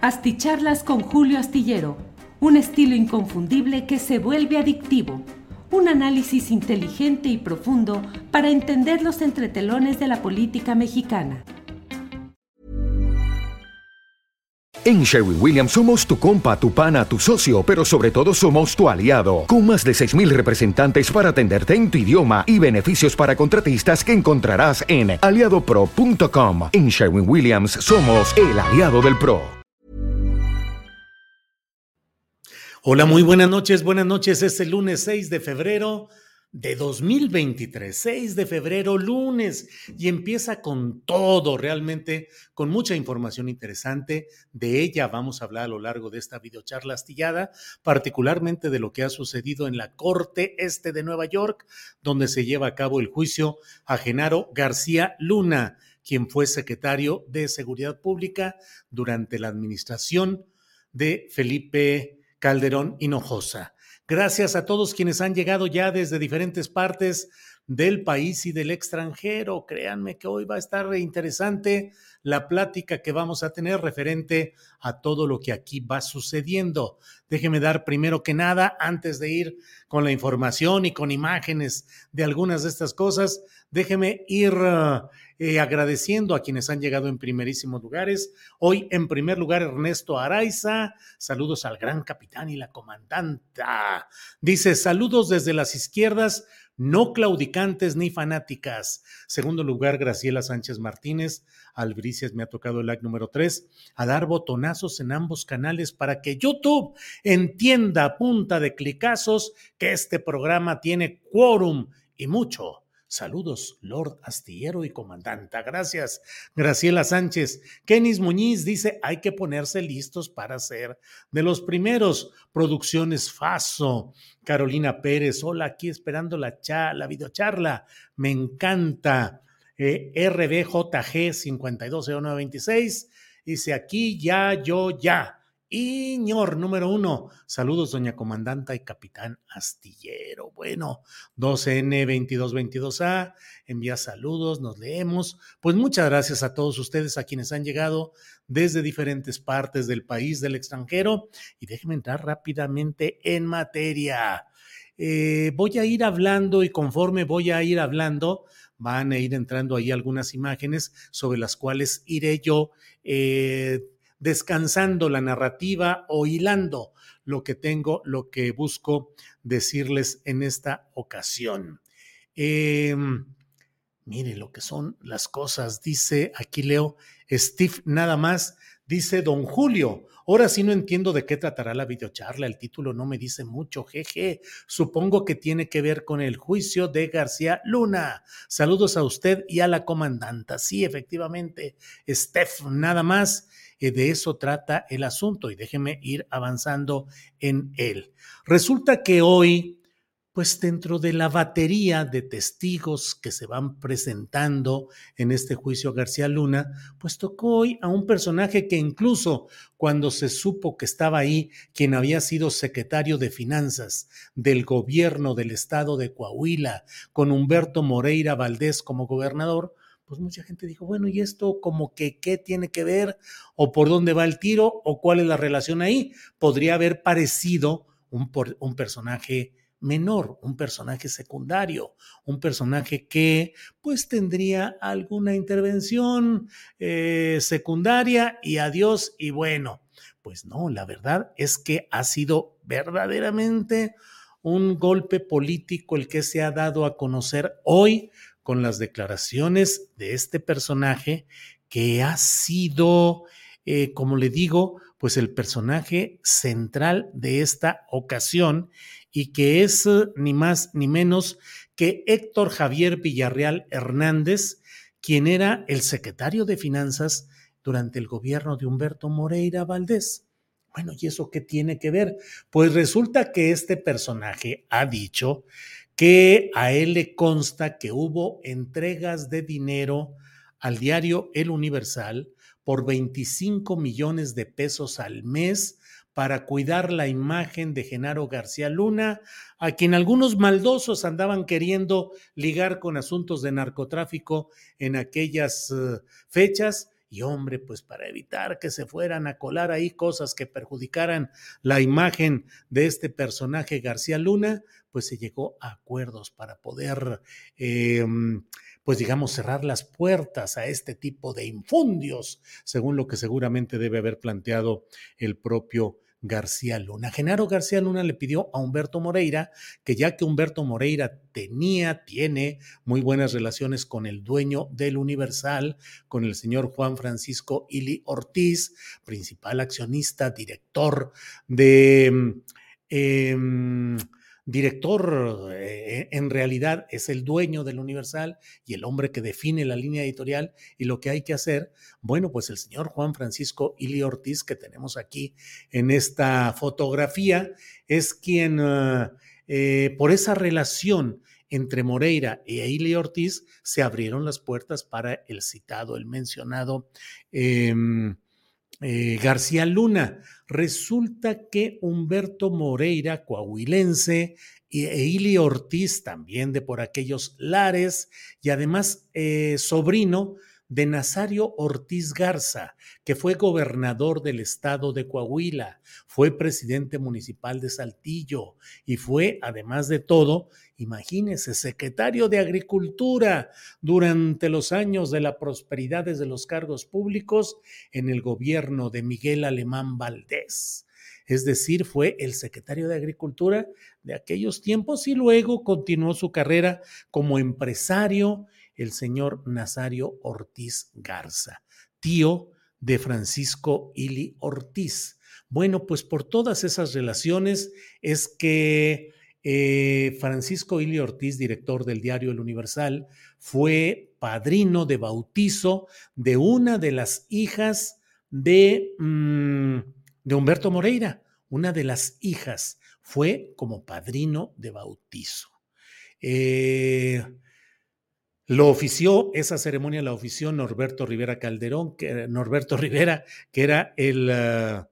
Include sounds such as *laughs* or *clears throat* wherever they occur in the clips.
Asticharlas con Julio Astillero, un estilo inconfundible que se vuelve adictivo. Un análisis inteligente y profundo para entender los entretelones de la política mexicana. En Sherwin Williams somos tu compa, tu pana, tu socio, pero sobre todo somos tu aliado, con más de 6.000 representantes para atenderte en tu idioma y beneficios para contratistas que encontrarás en aliadopro.com. En Sherwin Williams somos el aliado del PRO. Hola, muy buenas noches, buenas noches. Es el lunes 6 de febrero de 2023, 6 de febrero, lunes, y empieza con todo, realmente, con mucha información interesante. De ella vamos a hablar a lo largo de esta videocharla astillada, particularmente de lo que ha sucedido en la Corte Este de Nueva York, donde se lleva a cabo el juicio a Genaro García Luna, quien fue secretario de Seguridad Pública durante la administración de Felipe Calderón Hinojosa. Gracias a todos quienes han llegado ya desde diferentes partes del país y del extranjero. Créanme que hoy va a estar interesante la plática que vamos a tener referente a todo lo que aquí va sucediendo. Déjeme dar primero que nada, antes de ir con la información y con imágenes de algunas de estas cosas, déjeme ir eh, agradeciendo a quienes han llegado en primerísimos lugares. Hoy, en primer lugar, Ernesto Araiza. Saludos al gran capitán y la comandanta. Dice, saludos desde las izquierdas no claudicantes ni fanáticas. Segundo lugar, Graciela Sánchez Martínez. Albricias me ha tocado el like número tres. A dar botonazos en ambos canales para que YouTube entienda a punta de clicazos que este programa tiene quórum y mucho Saludos, Lord Astillero y Comandanta. Gracias, Graciela Sánchez. Kenis Muñiz dice, hay que ponerse listos para ser de los primeros. Producciones Faso. Carolina Pérez, hola, aquí esperando la, la videocharla. Me encanta. Eh, RBJG 520926 dice, aquí ya, yo ya. Iñor, número uno. Saludos, doña comandanta y capitán astillero. Bueno, 12N2222A, envía saludos, nos leemos. Pues muchas gracias a todos ustedes, a quienes han llegado desde diferentes partes del país, del extranjero. Y déjenme entrar rápidamente en materia. Eh, voy a ir hablando y conforme voy a ir hablando, van a ir entrando ahí algunas imágenes sobre las cuales iré yo. Eh, descansando la narrativa o hilando lo que tengo, lo que busco decirles en esta ocasión. Em, mire lo que son las cosas, dice aquí leo Steve nada más, dice don Julio. Ahora sí no entiendo de qué tratará la videocharla, el título no me dice mucho, jeje. Supongo que tiene que ver con el juicio de García Luna. Saludos a usted y a la comandanta. Sí, efectivamente, Steph, nada más. Eh, de eso trata el asunto y déjeme ir avanzando en él. Resulta que hoy, pues dentro de la batería de testigos que se van presentando en este juicio García Luna, pues tocó hoy a un personaje que incluso cuando se supo que estaba ahí quien había sido secretario de Finanzas del gobierno del estado de Coahuila, con Humberto Moreira Valdés como gobernador, pues mucha gente dijo, bueno, ¿y esto como que qué tiene que ver? ¿O por dónde va el tiro? ¿O cuál es la relación ahí? Podría haber parecido un personaje menor, un personaje secundario, un personaje que pues tendría alguna intervención eh, secundaria y adiós y bueno, pues no, la verdad es que ha sido verdaderamente un golpe político el que se ha dado a conocer hoy con las declaraciones de este personaje que ha sido, eh, como le digo, pues el personaje central de esta ocasión y que es eh, ni más ni menos que Héctor Javier Villarreal Hernández, quien era el secretario de Finanzas durante el gobierno de Humberto Moreira Valdés. Bueno, ¿y eso qué tiene que ver? Pues resulta que este personaje ha dicho que a él le consta que hubo entregas de dinero al diario El Universal por 25 millones de pesos al mes para cuidar la imagen de Genaro García Luna, a quien algunos maldosos andaban queriendo ligar con asuntos de narcotráfico en aquellas eh, fechas. Y hombre, pues para evitar que se fueran a colar ahí cosas que perjudicaran la imagen de este personaje García Luna, pues se llegó a acuerdos para poder, eh, pues digamos, cerrar las puertas a este tipo de infundios, según lo que seguramente debe haber planteado el propio García Luna. Genaro García Luna le pidió a Humberto Moreira que ya que Humberto Moreira tenía, tiene muy buenas relaciones con el dueño del Universal, con el señor Juan Francisco Ili Ortiz, principal accionista, director de... Eh, director eh, en realidad es el dueño del Universal y el hombre que define la línea editorial y lo que hay que hacer, bueno, pues el señor Juan Francisco Ili Ortiz que tenemos aquí en esta fotografía es quien ah, eh, por esa relación entre Moreira e Ili Ortiz se abrieron las puertas para el citado, el mencionado. Eh, García Luna. Resulta que Humberto Moreira, coahuilense, y Ili Ortiz, también de por aquellos lares, y además eh, sobrino de Nazario Ortiz Garza, que fue gobernador del estado de Coahuila, fue presidente municipal de Saltillo y fue, además de todo, imagínese, secretario de Agricultura durante los años de la prosperidad de los cargos públicos en el gobierno de Miguel Alemán Valdés. Es decir, fue el secretario de Agricultura de aquellos tiempos y luego continuó su carrera como empresario el señor Nazario Ortiz Garza, tío de Francisco Ili Ortiz. Bueno, pues por todas esas relaciones es que eh, Francisco Ili Ortiz, director del diario El Universal, fue padrino de bautizo de una de las hijas de, mm, de Humberto Moreira. Una de las hijas fue como padrino de bautizo. Eh, lo ofició, esa ceremonia la ofició Norberto Rivera Calderón, que, Norberto *laughs* Rivera, que era el, ah,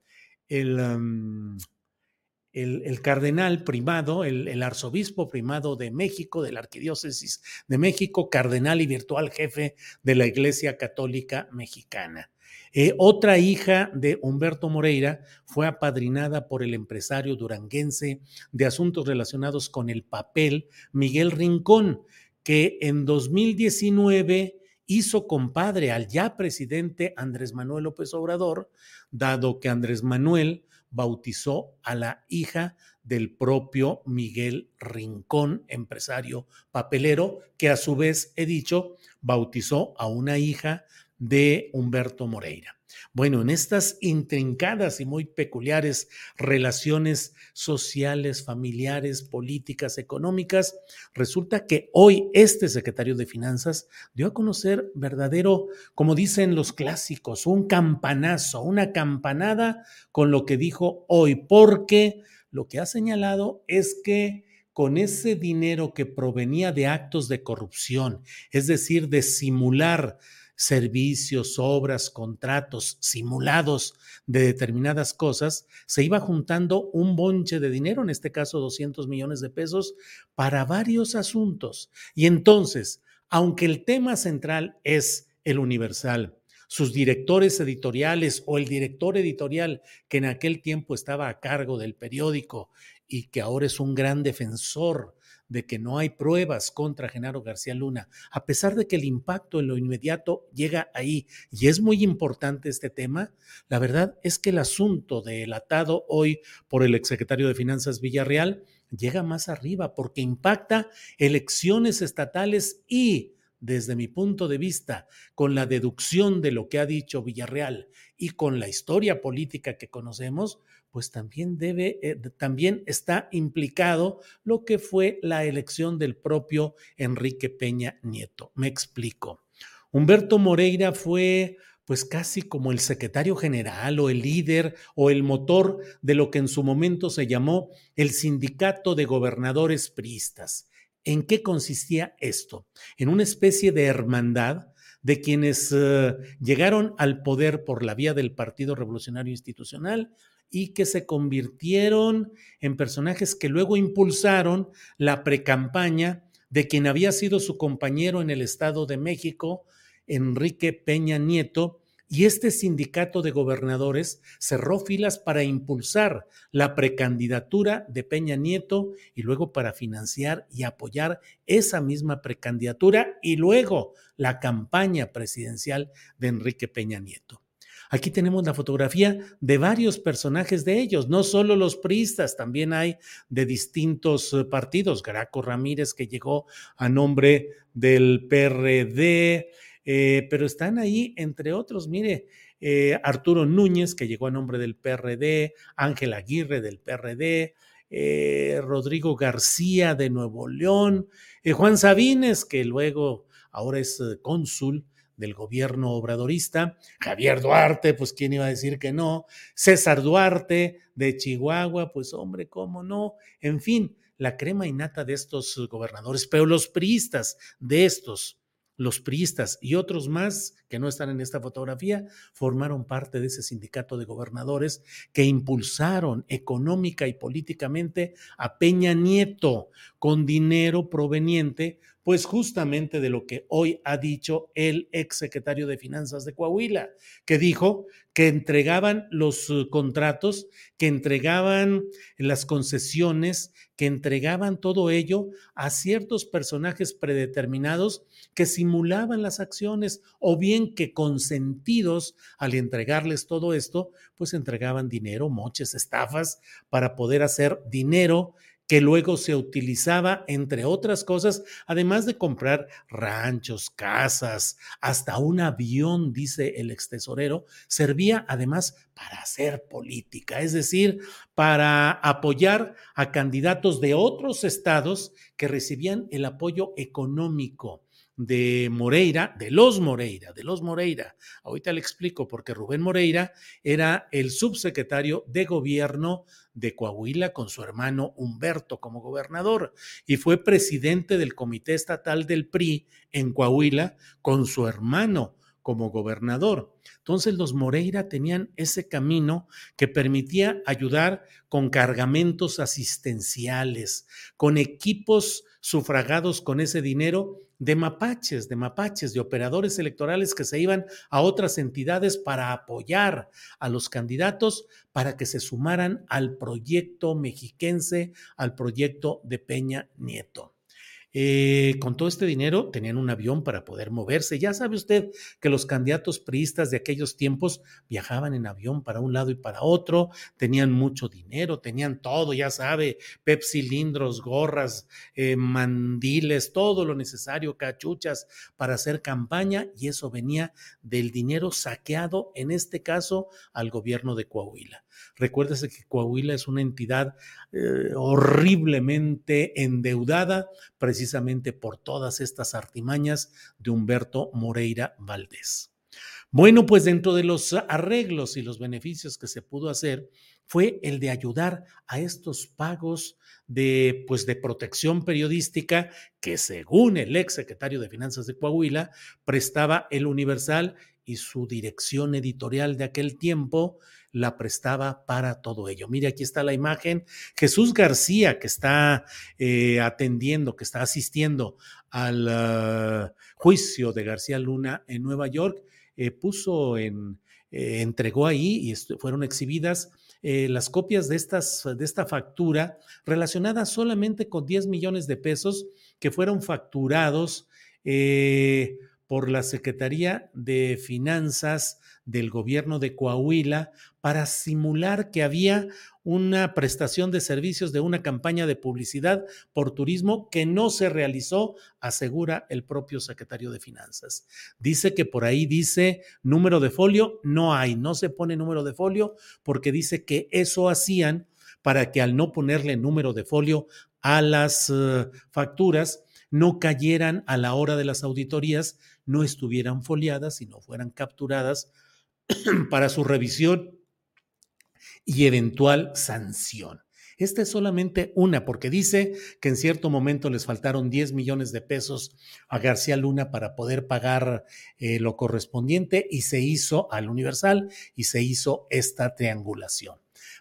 el, cardenal primado, el, arzobispo primado de México, de la Arquidiócesis de México, cardenal y virtual jefe de la Iglesia Católica Mexicana. Eh, otra hija de Humberto Moreira fue apadrinada por el empresario duranguense de asuntos relacionados con el papel, Miguel Rincón que en 2019 hizo compadre al ya presidente Andrés Manuel López Obrador, dado que Andrés Manuel bautizó a la hija del propio Miguel Rincón, empresario papelero, que a su vez, he dicho, bautizó a una hija de Humberto Moreira. Bueno, en estas intrincadas y muy peculiares relaciones sociales, familiares, políticas, económicas, resulta que hoy este secretario de Finanzas dio a conocer verdadero, como dicen los clásicos, un campanazo, una campanada con lo que dijo hoy, porque lo que ha señalado es que con ese dinero que provenía de actos de corrupción, es decir, de simular servicios, obras, contratos simulados de determinadas cosas, se iba juntando un bonche de dinero, en este caso 200 millones de pesos, para varios asuntos. Y entonces, aunque el tema central es el universal, sus directores editoriales o el director editorial que en aquel tiempo estaba a cargo del periódico y que ahora es un gran defensor de que no hay pruebas contra Genaro García Luna, a pesar de que el impacto en lo inmediato llega ahí y es muy importante este tema, la verdad es que el asunto delatado hoy por el exsecretario de Finanzas Villarreal llega más arriba porque impacta elecciones estatales y desde mi punto de vista, con la deducción de lo que ha dicho Villarreal y con la historia política que conocemos, pues también debe, eh, también está implicado lo que fue la elección del propio Enrique Peña Nieto. Me explico. Humberto Moreira fue pues casi como el secretario general o el líder o el motor de lo que en su momento se llamó el sindicato de gobernadores priistas. ¿En qué consistía esto? En una especie de hermandad de quienes eh, llegaron al poder por la vía del Partido Revolucionario Institucional y que se convirtieron en personajes que luego impulsaron la precampaña de quien había sido su compañero en el Estado de México, Enrique Peña Nieto, y este sindicato de gobernadores cerró filas para impulsar la precandidatura de Peña Nieto y luego para financiar y apoyar esa misma precandidatura y luego la campaña presidencial de Enrique Peña Nieto. Aquí tenemos la fotografía de varios personajes de ellos, no solo los priistas, también hay de distintos eh, partidos. Graco Ramírez, que llegó a nombre del PRD, eh, pero están ahí, entre otros, mire, eh, Arturo Núñez, que llegó a nombre del PRD, Ángel Aguirre del PRD, Rodrigo García de Nuevo León, Juan Sabines, que luego ahora es cónsul del gobierno obradorista, Javier Duarte, pues quién iba a decir que no, César Duarte de Chihuahua, pues hombre, cómo no, en fin, la crema innata de estos gobernadores, pero los priistas de estos, los priistas y otros más que no están en esta fotografía, formaron parte de ese sindicato de gobernadores que impulsaron económica y políticamente a Peña Nieto con dinero proveniente pues justamente de lo que hoy ha dicho el exsecretario de Finanzas de Coahuila, que dijo que entregaban los uh, contratos, que entregaban las concesiones, que entregaban todo ello a ciertos personajes predeterminados que simulaban las acciones o bien que consentidos al entregarles todo esto, pues entregaban dinero, moches, estafas para poder hacer dinero que luego se utilizaba, entre otras cosas, además de comprar ranchos, casas, hasta un avión, dice el ex tesorero, servía además para hacer política, es decir, para apoyar a candidatos de otros estados que recibían el apoyo económico de Moreira, de los Moreira, de los Moreira. Ahorita le explico porque Rubén Moreira era el subsecretario de gobierno de Coahuila con su hermano Humberto como gobernador y fue presidente del Comité Estatal del PRI en Coahuila con su hermano como gobernador. Entonces los Moreira tenían ese camino que permitía ayudar con cargamentos asistenciales, con equipos sufragados con ese dinero de mapaches, de mapaches, de operadores electorales que se iban a otras entidades para apoyar a los candidatos para que se sumaran al proyecto mexiquense, al proyecto de Peña Nieto. Eh, con todo este dinero tenían un avión para poder moverse. Ya sabe usted que los candidatos priistas de aquellos tiempos viajaban en avión para un lado y para otro, tenían mucho dinero, tenían todo, ya sabe, pepsilindros, gorras, eh, mandiles, todo lo necesario, cachuchas para hacer campaña y eso venía del dinero saqueado, en este caso, al gobierno de Coahuila. Recuérdese que Coahuila es una entidad eh, horriblemente endeudada precisamente por todas estas artimañas de Humberto Moreira Valdés. Bueno, pues dentro de los arreglos y los beneficios que se pudo hacer fue el de ayudar a estos pagos de, pues, de protección periodística que según el ex secretario de Finanzas de Coahuila prestaba el Universal y su dirección editorial de aquel tiempo la prestaba para todo ello. Mire, aquí está la imagen. Jesús García, que está eh, atendiendo, que está asistiendo al ah, juicio de García Luna en Nueva York, eh, puso en, eh, entregó ahí y fueron exhibidas las copias de, estas, de esta factura relacionada solamente con 10 millones de pesos que fueron facturados por la Secretaría de Finanzas del gobierno de Coahuila para simular que había una prestación de servicios de una campaña de publicidad por turismo que no se realizó, asegura el propio secretario de Finanzas. Dice que por ahí dice número de folio, no hay, no se pone número de folio porque dice que eso hacían para que al no ponerle número de folio a las uh, facturas, no cayeran a la hora de las auditorías, no estuvieran foliadas y no fueran capturadas *clears throat* para su revisión y eventual sanción. Esta es solamente una, porque dice que en cierto momento les faltaron 10 millones de pesos a García Luna para poder pagar eh, lo correspondiente y se hizo al Universal y se hizo esta triangulación.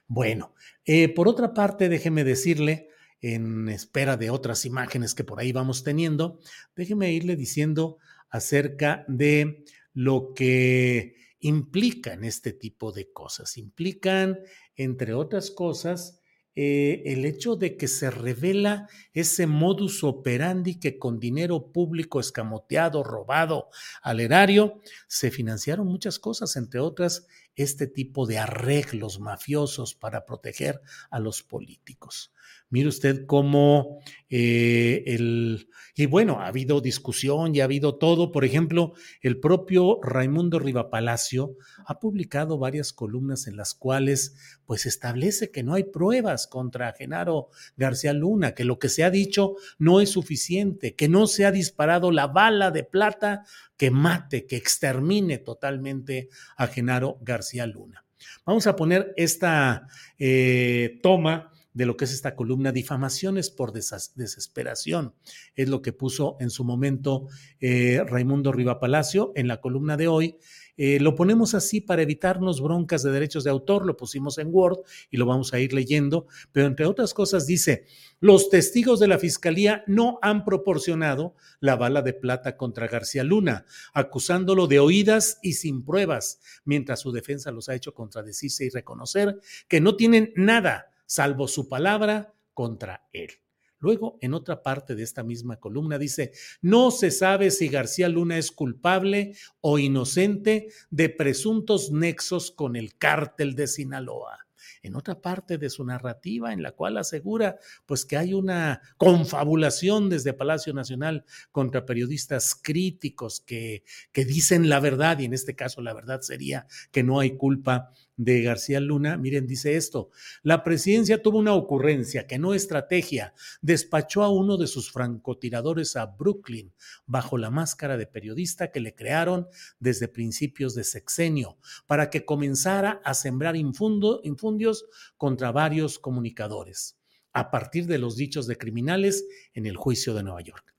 Bueno, eh, por otra parte, déjeme decirle, en espera de otras imágenes que por ahí vamos teniendo, déjeme irle diciendo acerca de lo que implican este tipo de cosas. Implican, entre otras cosas, eh, el hecho de que se revela ese modus operandi que con dinero público escamoteado, robado al erario, se financiaron muchas cosas, entre otras este tipo de arreglos mafiosos para proteger a los políticos. Mire usted cómo eh, el... Y bueno, ha habido discusión y ha habido todo. Por ejemplo, el propio Raimundo Rivapalacio ha publicado varias columnas en las cuales pues establece que no hay pruebas contra Genaro García Luna, que lo que se ha dicho no es suficiente, que no se ha disparado la bala de plata que mate, que extermine totalmente a Genaro García Luna. Vamos a poner esta eh, toma de lo que es esta columna, difamaciones por desesperación. Es lo que puso en su momento eh, Raimundo Riva Palacio en la columna de hoy. Eh, lo ponemos así para evitarnos broncas de derechos de autor, lo pusimos en Word y lo vamos a ir leyendo, pero entre otras cosas dice, los testigos de la Fiscalía no han proporcionado la bala de plata contra García Luna, acusándolo de oídas y sin pruebas, mientras su defensa los ha hecho contradecirse y reconocer que no tienen nada salvo su palabra contra él. Luego, en otra parte de esta misma columna dice, no se sabe si García Luna es culpable o inocente de presuntos nexos con el cártel de Sinaloa en otra parte de su narrativa en la cual asegura pues que hay una confabulación desde Palacio Nacional contra periodistas críticos que, que dicen la verdad y en este caso la verdad sería que no hay culpa de García Luna, miren, dice esto, la presidencia tuvo una ocurrencia que no estrategia, despachó a uno de sus francotiradores a Brooklyn bajo la máscara de periodista que le crearon desde principios de sexenio para que comenzara a sembrar infundios contra varios comunicadores a partir de los dichos de criminales en el juicio de Nueva York.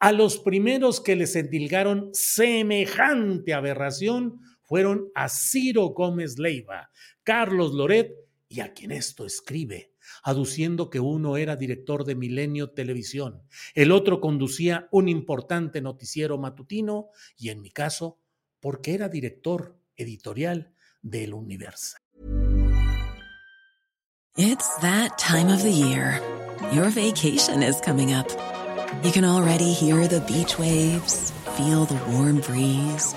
A los primeros que les endilgaron semejante aberración fueron a Ciro Gómez Leiva, Carlos Loret y a quien esto escribe, aduciendo que uno era director de Milenio Televisión, el otro conducía un importante noticiero matutino y en mi caso, porque era director editorial del Universal. It's that time of the year. Your vacation is coming up. You can already hear the beach waves, feel the warm breeze.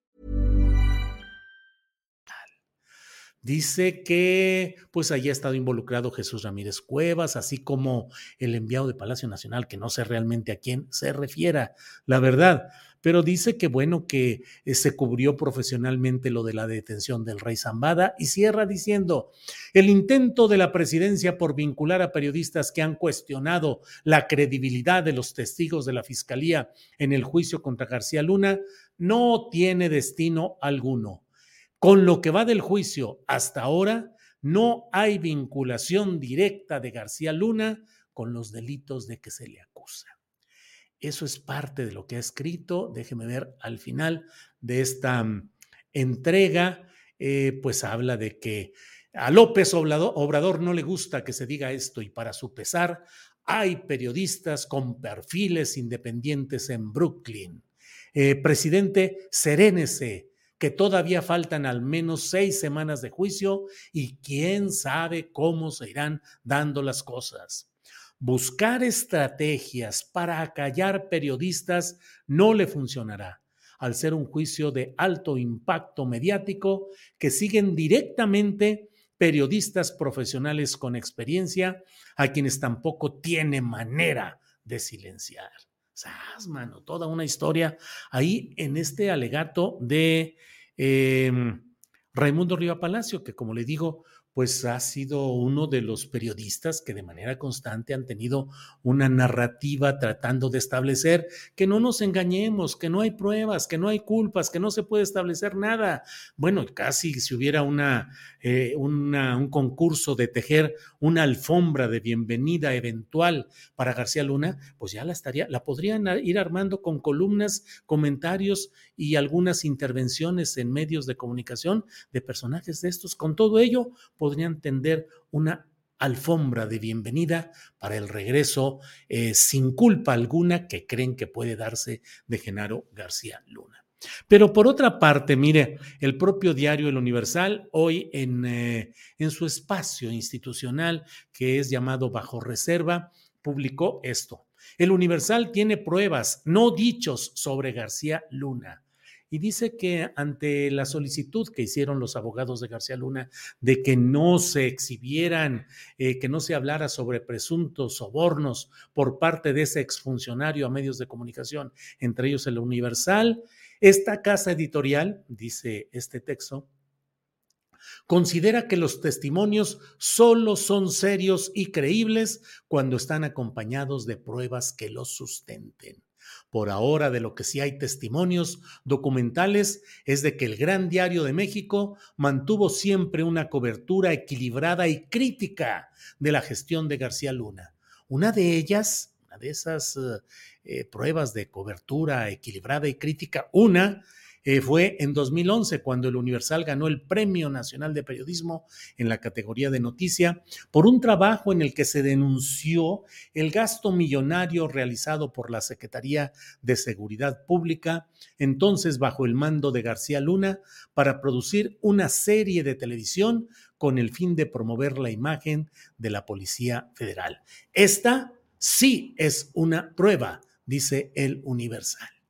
Dice que pues allí ha estado involucrado Jesús Ramírez Cuevas, así como el enviado de Palacio Nacional, que no sé realmente a quién se refiera, la verdad, pero dice que bueno, que eh, se cubrió profesionalmente lo de la detención del rey Zambada y cierra diciendo, el intento de la presidencia por vincular a periodistas que han cuestionado la credibilidad de los testigos de la Fiscalía en el juicio contra García Luna no tiene destino alguno con lo que va del juicio hasta ahora, no hay vinculación directa de García Luna con los delitos de que se le acusa. Eso es parte de lo que ha escrito. Déjeme ver al final de esta mm, entrega, eh, pues habla de que a López Obrador, no le gusta que se diga esto y para su pesar hay periodistas con perfiles independientes en Brooklyn. Eh, presidente, serénese, que todavía faltan al menos seis semanas de juicio y quién sabe cómo se irán dando las cosas. Buscar estrategias para acallar periodistas no le funcionará, al ser un juicio de alto impacto mediático que siguen directamente periodistas profesionales con experiencia a quienes tampoco tiene manera de silenciar. ¡Sas, mano! Toda una historia ahí en este alegato de em, Raimundo Riva Palacio, que como le digo, pues ha sido uno de los periodistas que de manera constante han tenido una narrativa tratando de establecer que no nos engañemos, que no hay pruebas, que no hay culpas, que no se puede establecer nada. Bueno, casi si hubiera una, eh, un concurso de tejer una alfombra de bienvenida eventual para García Luna, pues ya la estaría, la podrían ir armando con columnas, comentarios y algunas intervenciones en medios de comunicación de personajes de estos. Con todo ello, podrían tender una alfombra de bienvenida para el regreso eh, sin culpa alguna que creen que puede darse de Genaro García Luna. Pero por otra parte, mire, el propio diario El Universal, hoy en, eh, en su espacio institucional que es llamado Bajo Reserva, publicó esto. El Universal tiene pruebas, no dichos, sobre García Luna y dice que ante la solicitud que hicieron los abogados de García Luna de que no se exhibieran, eh, que no se hablara sobre presuntos sobornos por parte de ese exfuncionario a medios de comunicación, entre ellos el Universal, esta casa editorial, dice este texto, considera que los testimonios solo son serios y creíbles cuando están acompañados de pruebas que los sustenten. Por ahora, de lo que sí hay testimonios documentales es de que el Gran Diario de México mantuvo siempre una cobertura equilibrada y crítica de la gestión de García Luna. Una de ellas, una de esas eh, eh, pruebas de cobertura equilibrada y crítica, una eh, fue en 2011 cuando el Universal ganó el Premio Nacional de Periodismo en la categoría de noticia por un trabajo en el que se denunció el gasto millonario realizado por la Secretaría de Seguridad Pública, entonces bajo el mando de García Luna, para producir una serie de televisión con el fin de promover la imagen de la Policía Federal. Esta sí es una prueba, dice el Universal.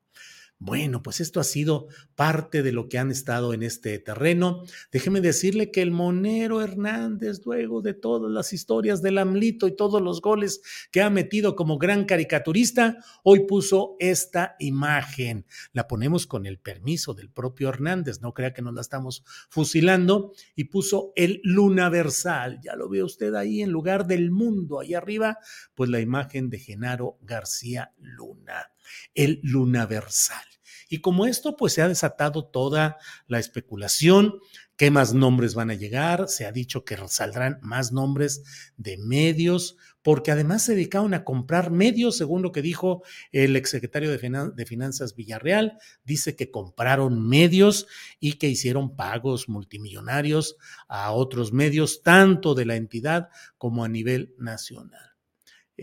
Bueno, pues esto ha sido parte de lo que han estado en este terreno. Déjeme decirle que el Monero Hernández, luego de todas las historias del AMLITO y todos los goles que ha metido como gran caricaturista, hoy puso esta imagen. La ponemos con el permiso del propio Hernández, no crea que nos la estamos fusilando, y puso el Lunaversal. Ya lo ve usted ahí en lugar del mundo, ahí arriba, pues la imagen de Genaro García Luna, el Lunaversal. Y como esto, pues se ha desatado toda la especulación, qué más nombres van a llegar, se ha dicho que saldrán más nombres de medios, porque además se dedicaron a comprar medios, según lo que dijo el exsecretario de, de Finanzas Villarreal, dice que compraron medios y que hicieron pagos multimillonarios a otros medios, tanto de la entidad como a nivel nacional.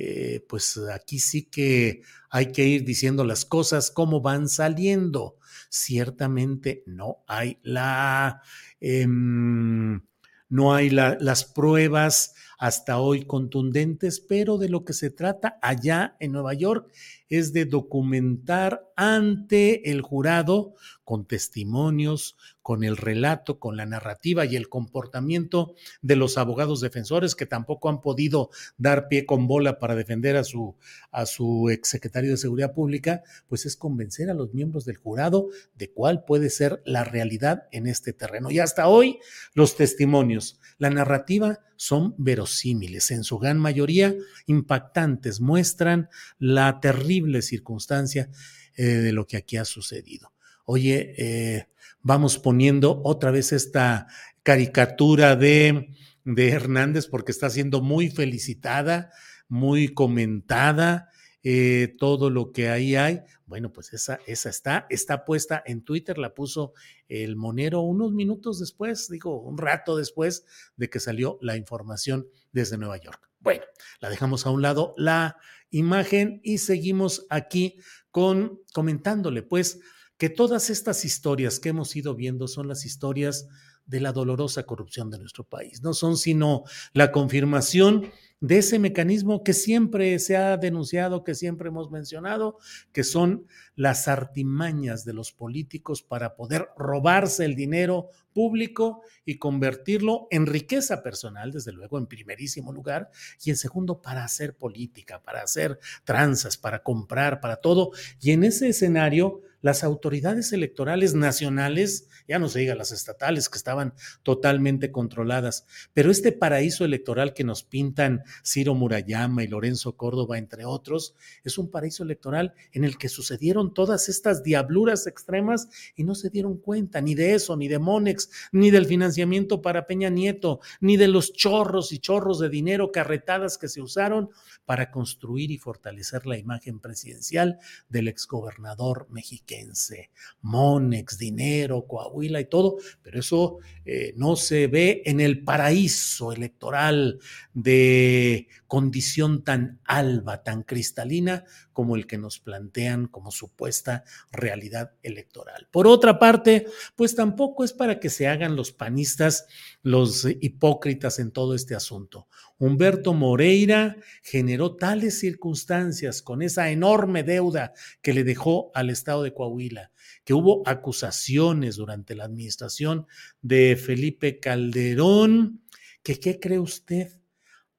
Eh, pues aquí sí que hay que ir diciendo las cosas como van saliendo. Ciertamente no hay la, em, no hay las pruebas hasta hoy contundentes, pero de lo que se trata allá en Nueva York es de documentar ante el jurado con testimonios, con el relato, con la narrativa y el comportamiento de los abogados defensores que tampoco han podido dar pie con bola para defender a su, a su exsecretario de Seguridad Pública, pues es convencer a los miembros del jurado de cuál puede ser la realidad en este terreno. Y hasta hoy los testimonios, la narrativa son verosímiles, en su gran mayoría impactantes, muestran la terrible circunstancia eh, de lo que aquí ha sucedido. Oye, eh, vamos poniendo otra vez esta caricatura de, de Hernández porque está siendo muy felicitada, muy comentada. Eh, todo lo que ahí hay. Bueno, pues esa, esa está, está puesta en Twitter, la puso el Monero unos minutos después, digo, un rato después de que salió la información desde Nueva York. Bueno, la dejamos a un lado la imagen y seguimos aquí con comentándole, pues, que todas estas historias que hemos ido viendo son las historias de la dolorosa corrupción de nuestro país. No son sino la confirmación de ese mecanismo que siempre se ha denunciado, que siempre hemos mencionado, que son las artimañas de los políticos para poder robarse el dinero público y convertirlo en riqueza personal, desde luego en primerísimo lugar, y en segundo para hacer política, para hacer tranzas, para comprar, para todo. Y en ese escenario, las autoridades electorales nacionales, ya no se diga las estatales, que estaban totalmente controladas, pero este paraíso electoral que nos pintan Ciro Murayama y Lorenzo Córdoba, entre otros, es un paraíso electoral en el que sucedieron todas estas diabluras extremas y no se dieron cuenta ni de eso, ni de Monex, ni del financiamiento para Peña Nieto, ni de los chorros y chorros de dinero, carretadas que se usaron para construir y fortalecer la imagen presidencial del exgobernador mexiquense. Monex, dinero, Coahuila y todo, pero eso eh, no se ve en el paraíso electoral de condición tan alba, tan cristalina como el que nos plantean como supuesta realidad electoral. Por otra parte, pues tampoco es para que se hagan los panistas los hipócritas en todo este asunto. Humberto Moreira generó tales circunstancias con esa enorme deuda que le dejó al estado de Coahuila, que hubo acusaciones durante la administración de Felipe Calderón, ¿qué cree usted?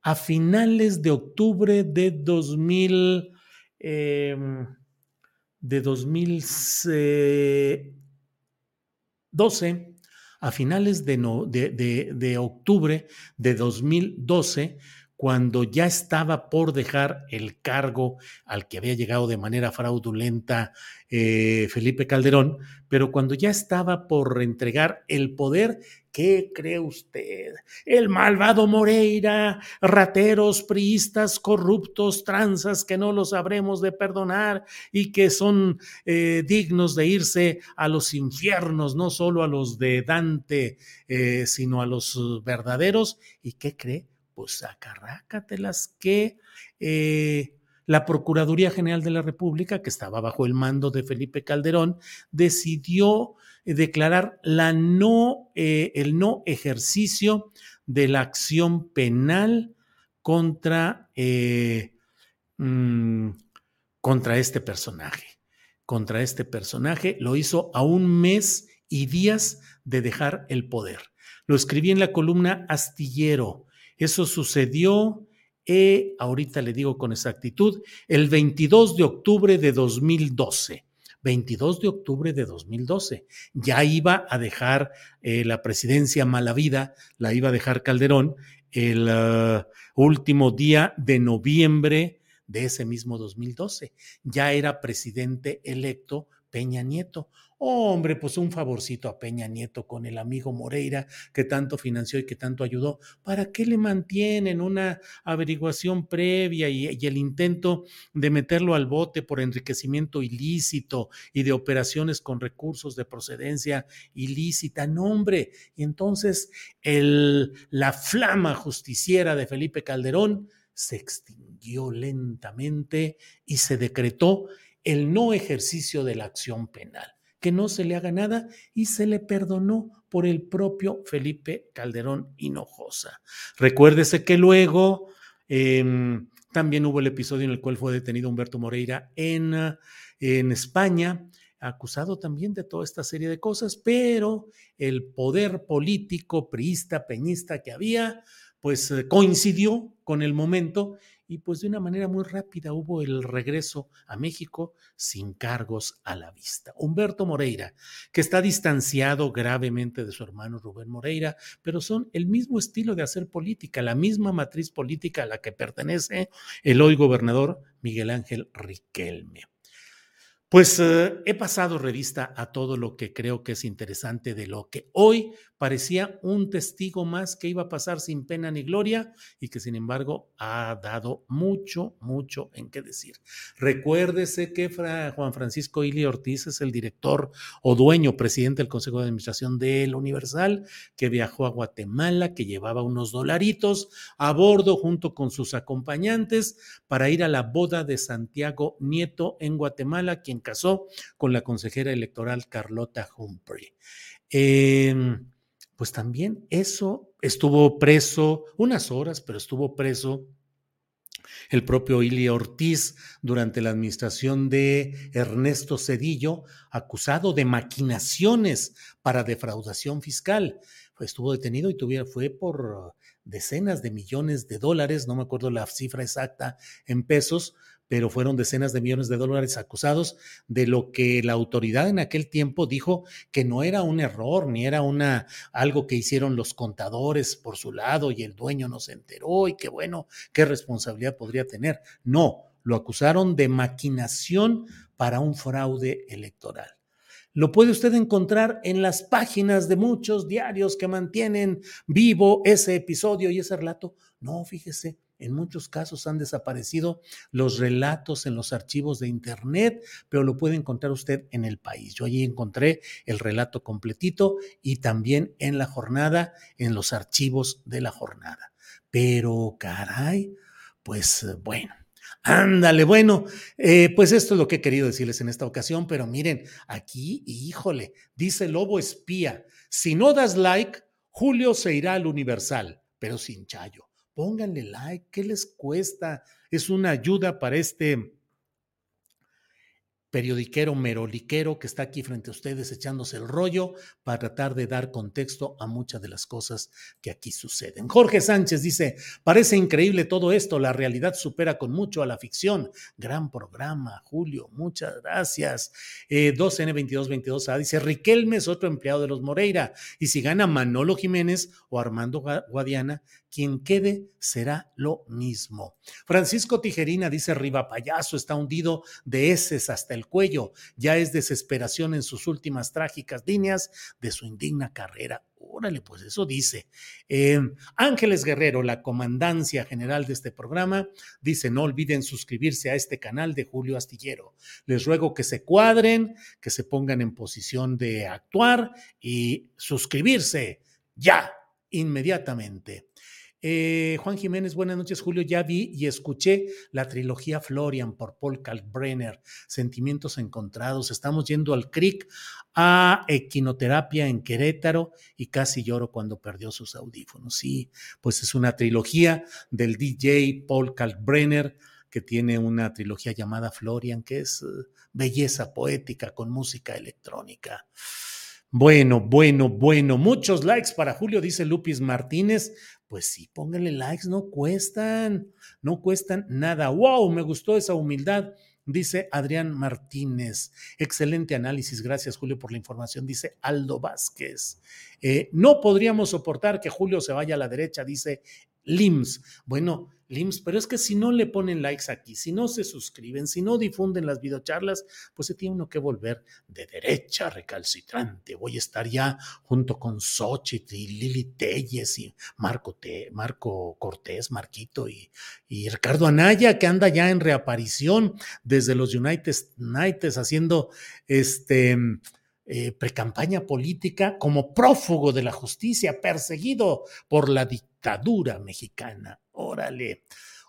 A finales de octubre de 2000, em, de 2012, a finales de, de, de, octubre de 2012, cuando ya estaba por dejar el cargo al que había llegado de manera fraudulenta eh, Felipe Calderón, pero cuando ya estaba por entregar el poder, ¿qué cree usted? El malvado Moreira, rateros, priistas, corruptos, tranzas que no los habremos de perdonar y que son eh, dignos de irse a los infiernos, no solo a los de Dante, eh, sino a los verdaderos. ¿Y qué cree? Pues acarrácatelas que eh, la Procuraduría General de la República, que estaba bajo el mando de Felipe Calderón, decidió eh, declarar la no, eh, el no ejercicio de la acción penal contra, mm, contra este personaje. Contra este personaje lo hizo a un mes y días de dejar el poder. Lo escribí en la columna Astillero eso sucedió, eh, ahorita le digo con exactitud, el 22 de octubre de 2012. 22 de octubre de 2012. Ya iba a dejar eh, la presidencia mala vida, la iba a dejar Calderón el uh, último día de noviembre de ese mismo 2012. Ya era presidente electo Peña Nieto. Hombre, pues un favorcito a Peña Nieto con el amigo Moreira que tanto financió y que tanto ayudó. ¿Para qué le mantienen una averiguación previa y, el intento de meterlo al bote por enriquecimiento ilícito y de operaciones con recursos de procedencia ilícita? No, hombre. Y entonces el, la flama justiciera de Felipe Calderón se extinguió lentamente y se decretó el no ejercicio de la acción penal, que no se le haga nada y se le perdonó por el propio Felipe Calderón Hinojosa. Recuérdese que luego em, también hubo el episodio en el cual fue detenido Humberto Moreira en, en España acusado también de toda esta serie de cosas, pero el poder político, priista, peñista que había, pues eh, coincidió con el momento y pues de una manera muy rápida hubo el regreso a México sin cargos a la vista. Humberto Moreira, que está distanciado gravemente de su hermano Rubén Moreira, pero son el mismo estilo de hacer política, la misma matriz política a la que pertenece el hoy gobernador Miguel Ángel Riquelme. Pues eh, he pasado revista a todo lo que creo que es interesante de lo que hoy parecía un testigo más que iba a pasar sin pena ni gloria y que sin embargo ha dado mucho, mucho en qué decir. Recuérdese que Juan Francisco Ili Ortiz es el director o dueño, presidente del Consejo de Administración del Universal, que viajó a Guatemala, que llevaba unos dolaritos a bordo junto con sus acompañantes para ir a la boda de Santiago Nieto en Guatemala, quien casó con la consejera electoral Carlota Humphrey. Eh, pues también eso estuvo preso unas horas, pero estuvo preso el propio Ili Ortiz durante la administración de Ernesto Cedillo, acusado de maquinaciones para defraudación fiscal. estuvo detenido y tuviera, fue por decenas de millones de dólares, no me acuerdo la cifra exacta en pesos, pero fueron decenas de millones de dólares acusados de lo que la autoridad en aquel tiempo dijo que no era un error ni era una algo que hicieron los contadores por su lado y el dueño no se enteró y que bueno, qué responsabilidad podría tener. No, lo acusaron de maquinación para un fraude electoral. Lo puede usted encontrar en las páginas de muchos diarios que mantienen vivo ese episodio y ese relato. No, fíjese, en muchos casos han desaparecido los relatos en los archivos de Internet, pero lo puede encontrar usted en el país. Yo allí encontré el relato completito y también en la jornada, en los archivos de la jornada. Pero, caray, pues bueno. Ándale, bueno, eh, pues esto es lo que he querido decirles en esta ocasión, pero miren, aquí, híjole, dice Lobo Espía, si no das like, Julio se irá al Universal, pero sin Chayo pónganle like, ¿qué les cuesta? Es una ayuda para este periodiquero meroliquero que está aquí frente a ustedes echándose el rollo para tratar de dar contexto a muchas de las cosas que aquí suceden. Jorge Sánchez dice, parece increíble todo esto, la realidad supera con mucho a la ficción. Gran programa, Julio, muchas gracias. 2N2222A eh, dice, Riquelme es otro empleado de los Moreira y si gana Manolo Jiménez o Armando Guadiana, quien quede será lo mismo. Francisco Tijerina dice, Riva Payaso está hundido de heces hasta el cuello, ya es desesperación en sus últimas trágicas líneas de su indigna carrera. Órale, pues eso dice. Em, Ángeles Guerrero, la comandancia general de este programa, dice, no olviden suscribirse a este canal de Julio Astillero. Les ruego que se cuadren, que se pongan en posición de actuar y suscribirse ya, inmediatamente. Eh, Juan Jiménez, buenas noches, Julio. Ya vi y escuché la trilogía Florian por Paul Kalkbrenner. Sentimientos encontrados. Estamos yendo al CRIC a equinoterapia en Querétaro y casi lloro cuando perdió sus audífonos. Sí, pues es una trilogía del DJ Paul Kalkbrenner que tiene una trilogía llamada Florian, que es eh, belleza poética con música electrónica. Bueno, bueno, bueno. Muchos likes para Julio, dice Lupis Martínez. Pues sí, pónganle likes, no cuestan, no cuestan nada. ¡Wow! Me gustó esa humildad. Dice Adrián Martínez. Excelente análisis. Gracias, Julio, por la información. Dice Aldo Vázquez. Eh, no podríamos soportar que Julio se vaya a la derecha, dice LIMS. Bueno, LIMS, pero es que si no le ponen likes aquí, si no se suscriben, si no difunden las videocharlas, pues se tiene uno que volver de derecha recalcitrante. Voy a estar ya junto con Xochitl y Lili Telles y Marco, Marco Cortés, Marquito y, y, Ricardo Anaya, que anda ya en reaparición desde los United States haciendo este eh, precampaña política como prófugo de la justicia, perseguido por la dictadura mexicana. Órale,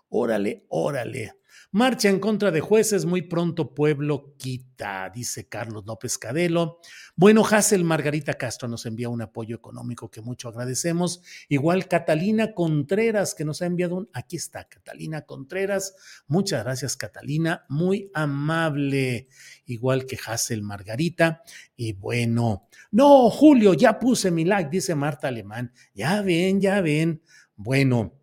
órale, órale. Marcha en contra de jueces, muy pronto pueblo quita, dice Carlos López Cadelo. Bueno, Hassel Margarita Castro nos envía un apoyo económico que mucho agradecemos. Igual Catalina Contreras, que nos ha enviado un... Aquí está, Catalina Contreras. Muchas gracias, Catalina. Muy amable. Igual que Hassel Margarita. Y bueno, no, Julio, ya puse mi like, dice Marta Alemán. Ya ven, ya ven. Bueno.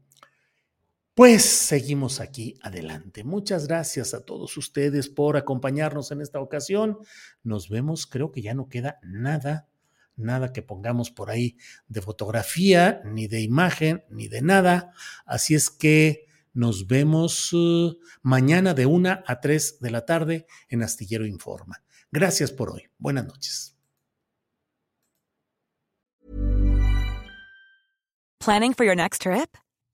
Pues seguimos aquí adelante. Muchas gracias a todos ustedes por acompañarnos en esta ocasión. Nos vemos, creo que ya no queda nada, nada que pongamos por ahí de fotografía, ni de imagen, ni de nada. Así es que nos vemos uh, mañana de una a tres de la tarde en Astillero Informa. Gracias por hoy. Buenas noches. Planning for your next trip?